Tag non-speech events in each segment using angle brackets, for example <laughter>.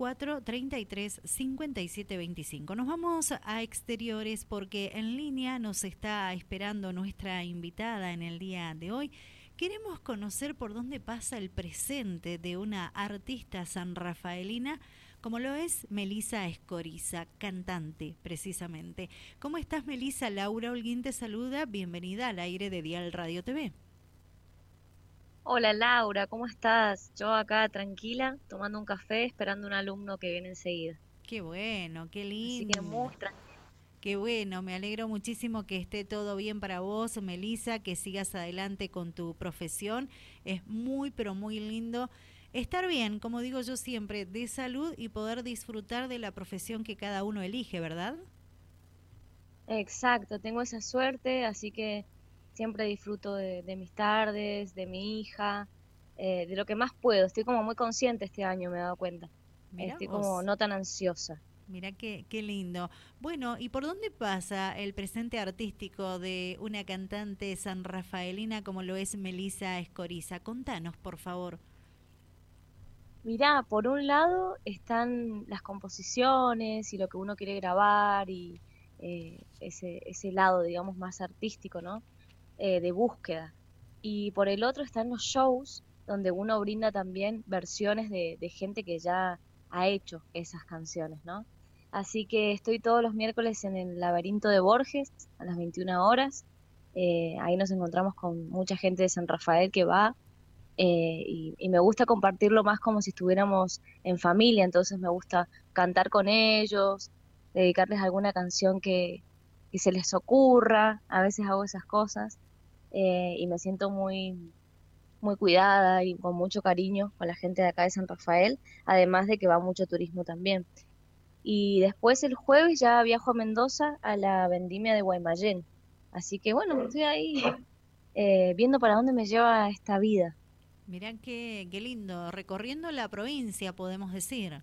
44 33 57 25. Nos vamos a exteriores porque en línea nos está esperando nuestra invitada en el día de hoy. Queremos conocer por dónde pasa el presente de una artista sanrafaelina como lo es Melisa Escoriza, cantante precisamente. ¿Cómo estás Melisa? Laura Holguín te saluda, bienvenida al aire de Dial Radio TV. Hola Laura, ¿cómo estás? Yo acá tranquila, tomando un café, esperando un alumno que viene enseguida. Qué bueno, qué lindo. Así que Qué bueno, me alegro muchísimo que esté todo bien para vos, Melisa, que sigas adelante con tu profesión. Es muy, pero muy lindo estar bien, como digo yo siempre, de salud y poder disfrutar de la profesión que cada uno elige, ¿verdad? Exacto, tengo esa suerte, así que siempre disfruto de, mis tardes, de mi hija, eh, de lo que más puedo. Estoy como muy consciente este año, me he dado cuenta. Estoy como no tan ansiosa. Mira qué, qué lindo. Bueno, ¿y por dónde pasa el presente artístico de una cantante sanrafaelina como lo es Melisa Escoriza? Contanos, por favor. Mirá, por un lado están las composiciones y lo que uno quiere grabar y eh, ese, ese lado, digamos, más artístico, ¿no? Eh, de búsqueda. Y por el otro están los shows, donde uno brinda también versiones de, gente que ya ha hecho esas canciones, ¿no? Así que estoy todos los miércoles en el laberinto de Borges a las 21 horas. Eh, ahí nos encontramos con mucha gente de San Rafael que va eh, y, me gusta compartirlo más como si estuviéramos en familia, entonces me gusta cantar con ellos, dedicarles alguna canción que, que se les ocurra, a veces hago esas cosas. Eh, y me siento muy, muy cuidada y con mucho cariño con la gente de acá de San Rafael, además de que va mucho turismo también. Y después el jueves ya viajo a Mendoza a la vendimia de Guaymallén. Así que bueno, estoy ahí eh, viendo para dónde me lleva esta vida. Mirá qué, qué lindo, recorriendo la provincia, podemos decir.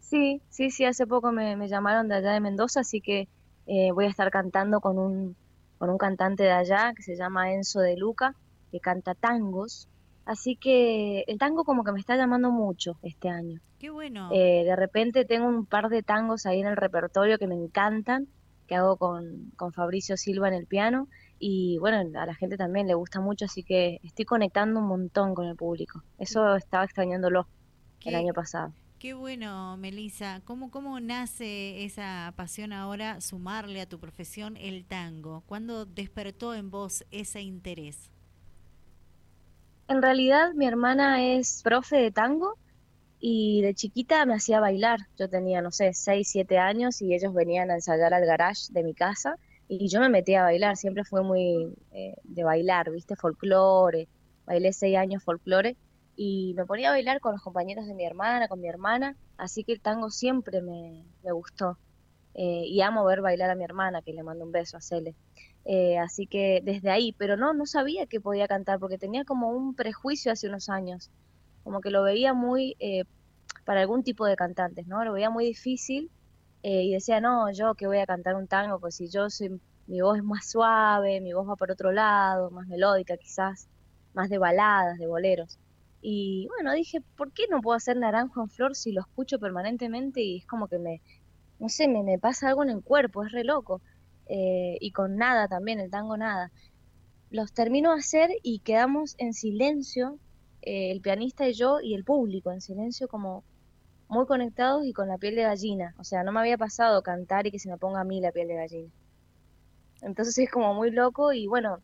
Sí, sí, sí, hace poco me, me llamaron de allá de Mendoza, así que eh, voy a estar cantando con un con un cantante de allá que se llama Enzo de Luca, que canta tangos. Así que el tango como que me está llamando mucho este año. Qué bueno. Eh, de repente tengo un par de tangos ahí en el repertorio que me encantan, que hago con, con Fabricio Silva en el piano. Y bueno, a la gente también le gusta mucho, así que estoy conectando un montón con el público. Eso estaba extrañándolo el año pasado. Qué bueno, Melissa. ¿Cómo, ¿Cómo nace esa pasión ahora, sumarle a tu profesión el tango? ¿Cuándo despertó en vos ese interés? En realidad mi hermana es profe de tango y de chiquita me hacía bailar. Yo tenía, no sé, 6, 7 años y ellos venían a ensayar al garage de mi casa y yo me metía a bailar. Siempre fue muy eh, de bailar, ¿viste? Folclore. Bailé 6 años folclore y me ponía a bailar con los compañeros de mi hermana, con mi hermana, así que el tango siempre me, gustó. Eh, y amo ver bailar a mi hermana, que le mando un beso a Cele. Eh, así que desde ahí, pero no, no sabía que podía cantar, porque tenía como un prejuicio hace unos años, como que lo veía muy, eh, para algún tipo de cantantes, ¿no? Lo veía muy difícil y decía, no, yo que voy a cantar un tango, pues si yo soy, mi voz es más suave, mi voz va por otro lado, más melódica quizás, más de baladas, de boleros. Y bueno, dije, ¿por qué no puedo hacer naranjo en flor si lo escucho permanentemente y es como que me, no sé, me, me pasa algo en el cuerpo, es re loco. Eh, y con nada también, el tango nada. Los termino de hacer y quedamos en silencio, eh, el pianista y yo y el público, en silencio como muy conectados y con la piel de gallina. O sea, no me había pasado cantar y que se me ponga a mí la piel de gallina. Entonces es como muy loco y bueno,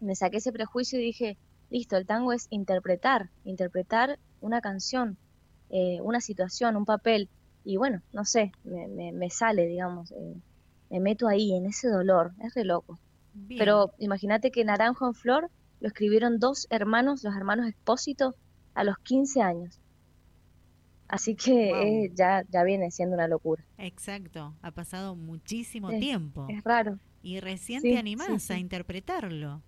me saqué ese prejuicio y dije, listo, el tango es interpretar, interpretar una canción, eh, una situación, un papel. Y bueno, no sé, me, me, sale, digamos, eh, me meto ahí, en ese dolor, es re loco. Pero imagínate que Naranjo en Flor lo escribieron dos hermanos, los hermanos Expósito, a los 15 años. Así que eh, ya, ya viene siendo una locura. Exacto, ha pasado muchísimo tiempo. Es raro. Y recién te animás a interpretarlo.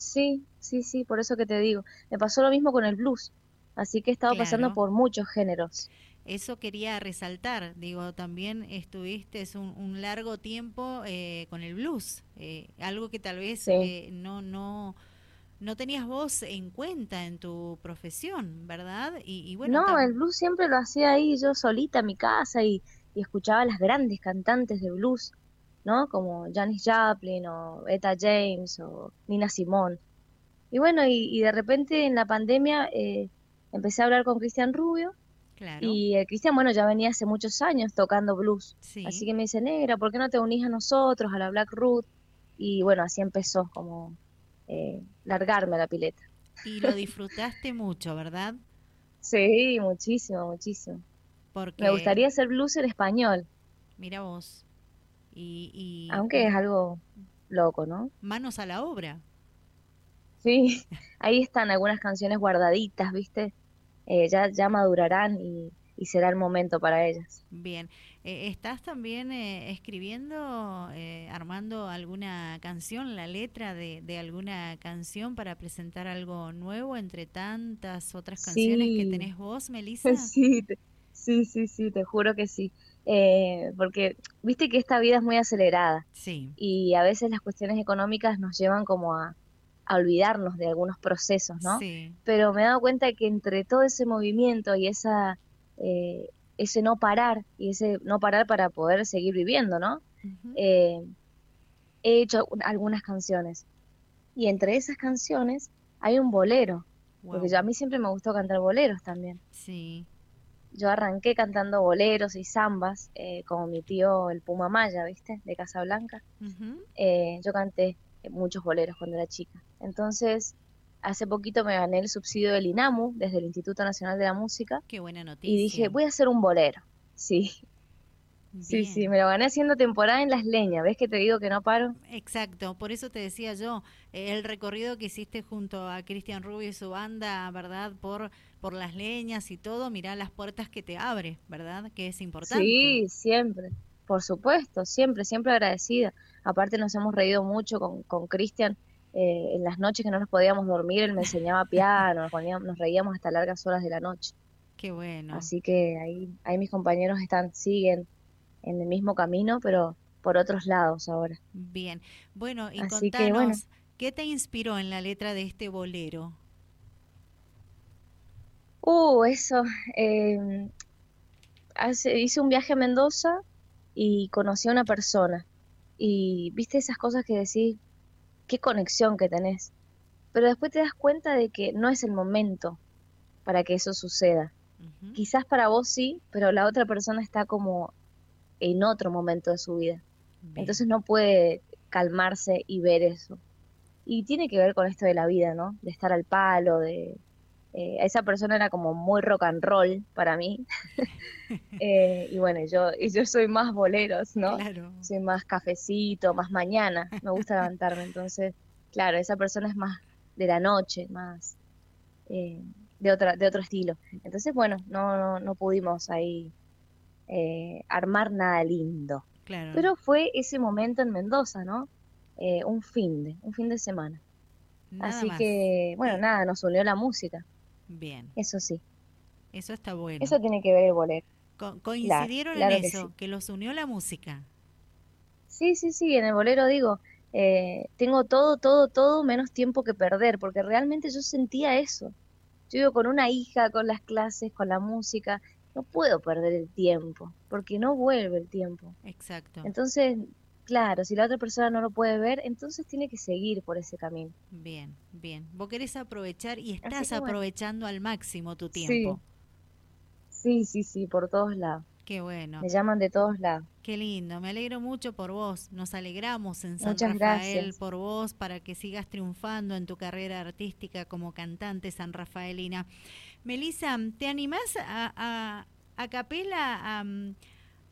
Sí, sí, sí, por eso que te digo. Me pasó lo mismo con el blues, así que he estado pasando por muchos géneros. Eso quería resaltar, digo, también estuviste un, un largo tiempo eh, con el blues, eh, algo que tal vez eh, no, no, no tenías vos en cuenta en tu profesión, ¿verdad? Y, bueno, no, el blues siempre lo hacía ahí yo solita en mi casa y, y escuchaba a las grandes cantantes de blues, ¿no? Como Janis Joplin o Etta James o Nina Simone. Y bueno, y, de repente en la pandemia eh, empecé a hablar con Cristian Rubio. Y el Cristian, bueno, ya venía hace muchos años tocando blues. Así que me dice, negra, ¿por qué no te unís a nosotros, a la Black Root? Y bueno, así empezó como eh, largarme la pileta. Y lo disfrutaste <laughs> mucho, ¿verdad? Sí, muchísimo, muchísimo. Porque... Me gustaría hacer blues en español. Mira vos. Y, Aunque es algo loco, ¿no? Manos a la obra. Sí, <laughs> ahí están algunas canciones guardaditas, ¿viste? Eh, ya, ya madurarán y, será el momento para ellas. Bien, eh, ¿estás también eh, escribiendo, armando alguna canción, la letra de, de, alguna canción para presentar algo nuevo entre tantas otras canciones que tenés vos, <laughs> Melissa? Sí, sí, sí, sí, te juro que sí. Porque viste que esta vida es muy acelerada. Sí. Y a veces las cuestiones económicas nos llevan como a, a olvidarnos de algunos procesos, ¿no? Pero me he dado cuenta que entre todo ese movimiento y esa eh, ese no parar y ese no parar para poder seguir viviendo, ¿no? Eh, he hecho algunas canciones y entre esas canciones hay un bolero, porque yo, a mí siempre me gustó cantar boleros también. Sí. Yo arranqué cantando boleros y zambas, eh, como mi tío el Puma Maya, ¿viste? De Casablanca. yo canté muchos boleros cuando era chica. Entonces, hace poquito me gané el subsidio del INAMU, desde el Instituto Nacional de la Música. Qué buena noticia. Y dije, voy a hacer un bolero. Sí. Sí, sí, me lo gané haciendo temporada en Las Leñas. ¿Ves que te digo que no paro? Exacto, por eso te decía yo, eh, el recorrido que hiciste junto a Cristian Rubio y su banda, ¿verdad? Por, por Las Leñas y todo, mirá las puertas que te abre, ¿verdad? Que es importante. Sí, siempre. Por supuesto, siempre, siempre agradecida. Aparte nos hemos reído mucho con Cristian eh, en las noches que no nos podíamos dormir, él me enseñaba <laughs> piano, nos, nos reíamos hasta largas horas de la noche. Qué bueno. Así que ahí, ahí mis compañeros están, siguen en el mismo camino, pero por otros lados ahora. Bien. Bueno, y contanos, ¿qué te inspiró en la letra de este bolero? Uh, eso. Eh, hace, hice un viaje a Mendoza y conocí a una persona. Y viste esas cosas que decís, qué conexión que tenés. Pero después te das cuenta de que no es el momento para que eso suceda. Quizás para vos sí, pero la otra persona está como en otro momento de su vida. Entonces no puede calmarse y ver eso. Y tiene que ver con esto de la vida, ¿no? De estar al palo, de, eh, esa persona era como muy rock and roll para mí. <laughs> Eh, y bueno, yo, y yo soy más boleros, ¿no? Soy más cafecito, más mañana. Me gusta levantarme. Entonces, claro, esa persona es más de la noche, más eh, de, otra, de otro estilo. Entonces, bueno, no, no, no pudimos ahí armar nada lindo. Pero fue ese momento en Mendoza, ¿no? un fin de, un fin de semana. Así que, bueno, nada, nos unió la música. Bien. Eso sí. Eso está bueno. Eso tiene que ver el bolero. coincidieron en eso, que, los unió la música. Sí, sí, sí, en el bolero digo, eh, tengo todo, todo, todo menos tiempo que perder, porque realmente yo sentía eso. Yo vivo con una hija, con las clases, con la música, no puedo perder el tiempo, porque no vuelve el tiempo. Exacto. Entonces, Claro, si la otra persona no lo puede ver, entonces tiene que seguir por ese camino. Bien, bien. Vos querés aprovechar y estás aprovechando al máximo tu tiempo. Sí. sí, sí, por todos lados. Qué bueno. Me llaman de todos lados. Qué lindo, me alegro mucho por vos. Nos alegramos en San Rafael por vos para que sigas triunfando en tu carrera artística como cantante san rafaelina. Melissa, ¿te animás a, a, a capela a,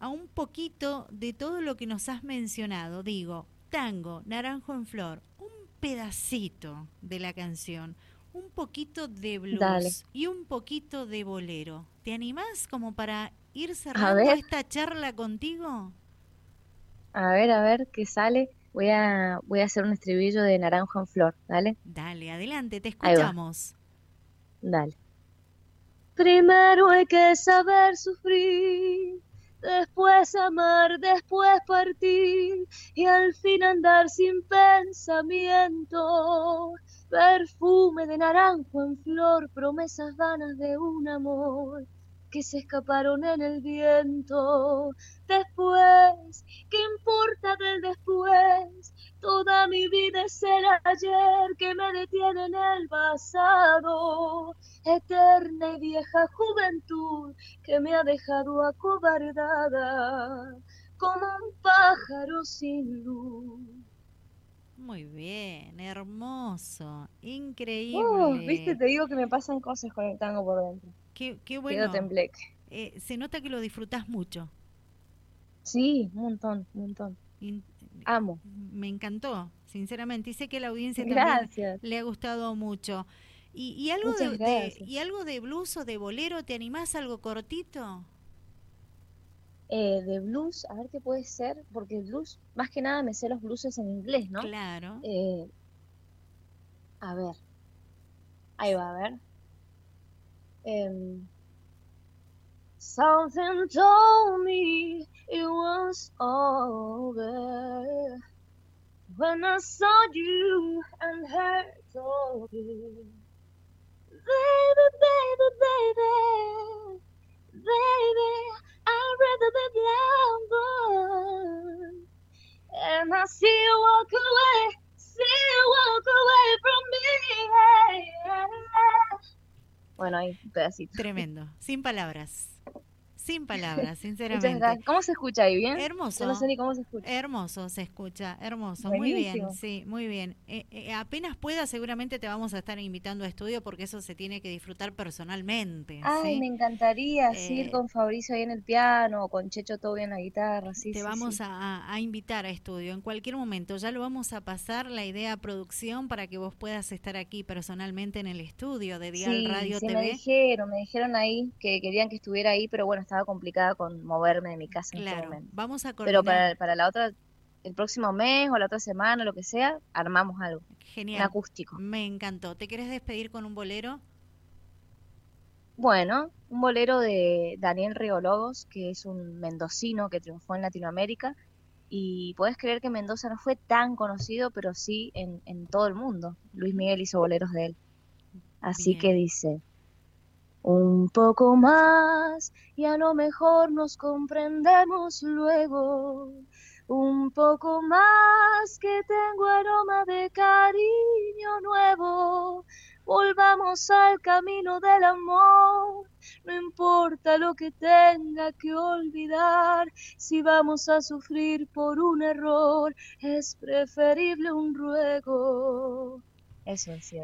a un poquito de todo lo que nos has mencionado. Digo, tango, naranjo en flor, un pedacito de la canción, un poquito de blues y un poquito de bolero. ¿Te animás como para ir cerrando esta charla contigo? A ver, a ver qué sale. Voy a, voy a hacer un estribillo de naranjo en flor, ¿dale? Dale, adelante, te escuchamos. Dale. Primero hay que saber sufrir después amar, después partir y al fin andar sin pensamiento. perfume de naranjo en flor, promesas vanas de un amor que se escaparon en el viento. Después, ¿qué importa del después? Toda mi vida es el ayer que me detiene en el pasado. Eterna y vieja juventud que me ha dejado acobardada como un pájaro sin luz. Muy bien, hermoso, increíble. viste, te digo que me pasan cosas con el tango por dentro. Qué, qué bueno. Eh, se nota que lo disfrutas mucho. Sí, un montón, un montón. Amo. Me encantó, sinceramente. Y sé que la audiencia también le ha gustado mucho. ¿Y, y algo de, ¿Y algo de blues o de bolero? ¿Te animás algo cortito? Eh, de blues, a ver qué puede ser, porque el blues, más que nada me sé los blueses en inglés, ¿no? Claro. Eh, a ver. Ahí va, a ver. Um, something told me it was over when I saw you and heard of you. Baby, baby, baby, baby, I'd rather be blind, and I see you walk away, see you walk away from me. Bueno, ahí un pedacito. Tremendo, sin palabras. Sin <laughs> palabras, sinceramente. ¿Cómo se escucha ahí? ¿Bien? Hermoso. no sé ni cómo se escucha. Hermoso se escucha, hermoso. Muy bien, sí, muy bien. Eh, eh, apenas pueda, seguramente te vamos a estar invitando a estudio porque eso se tiene que disfrutar personalmente. Ay, me encantaría ir eh, con Fabricio ahí en el piano o con Checho todo en la guitarra. Sí, te vamos A, a, invitar a estudio en cualquier momento. Ya lo vamos a pasar la idea a producción para que vos puedas estar aquí personalmente en el estudio de Dial Radio TV. Me dijeron, me dijeron ahí que querían que estuviera ahí, pero bueno, estaba complicada con moverme de mi casa en este momento. Vamos a Pero para, para la otra, el próximo mes o la otra semana, lo que sea, armamos algo. Genial. Un acústico. Me encantó. ¿Te quieres despedir con un bolero? Bueno, un bolero de Daniel Riologos, que es un mendocino que triunfó en Latinoamérica. Y puedes creer que Mendoza no fue tan conocido, pero sí en, en todo el mundo. Luis Miguel hizo boleros de él. Así que dice, un poco más y a lo mejor nos comprendemos luego. Un poco más que tengo aroma de cariño nuevo. Volvamos al camino del amor. No importa lo que tenga que olvidar. Si vamos a sufrir por un error, es preferible un ruego.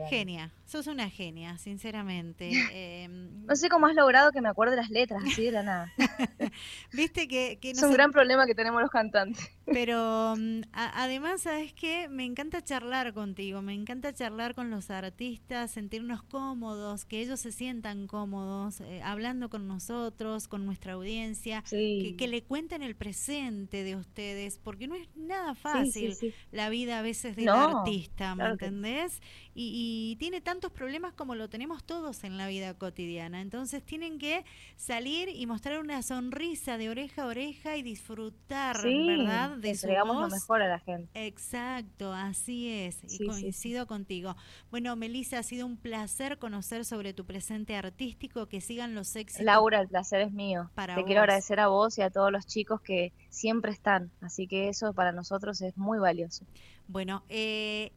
Genia, sos una genia, sinceramente. <laughs> Em, no sé cómo has logrado que me acuerde las letras así de la nada. <laughs> Viste que, es un gran problema que tenemos los cantantes. Pero mm, además, ¿sabes qué? Me encanta charlar contigo, me encanta charlar con los artistas, sentirnos cómodos, que ellos se sientan cómodos, eh, hablando con nosotros, con nuestra audiencia, que, le cuenten el presente de ustedes, porque no es nada fácil la vida a veces del artista, ¿me entendés? Y, tiene tantos problemas como lo tenemos todos en la vida cotidiana. Entonces tienen que salir y mostrar una sonrisa de oreja a oreja y disfrutar, ¿verdad? De entregamos lo mejor a la gente. Exacto, así es. y coincido contigo. Bueno, Melissa, ha sido un placer conocer sobre tu presente artístico, que sigan los éxitos. Laura, el placer es mío. Te quiero agradecer a vos y a todos los chicos que siempre están. Así que eso para nosotros es muy valioso. Bueno, eh,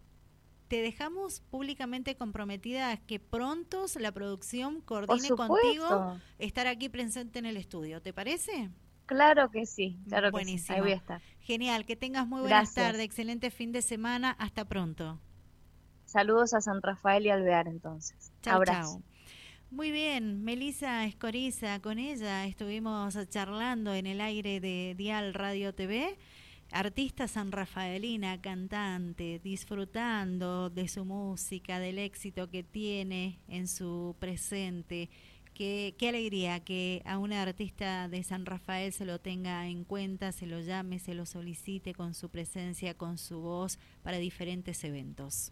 te dejamos públicamente comprometida a que pronto la producción coordine contigo estar aquí presente en el estudio. ¿Te parece? Claro que sí, claro que sí. Ahí voy a estar. Genial, que tengas muy buenas tardes, excelente fin de semana, hasta pronto. Saludos a San Rafael y Alvear entonces. Chao, chao. Muy bien, Melisa Escoriza, con ella estuvimos charlando en el aire de Dial Radio TV artista sanrafaelina, cantante, disfrutando de su música, del éxito que tiene en su presente. Qué, qué, alegría que a una artista de San Rafael se lo tenga en cuenta, se lo llame, se lo solicite con su presencia, con su voz para diferentes eventos.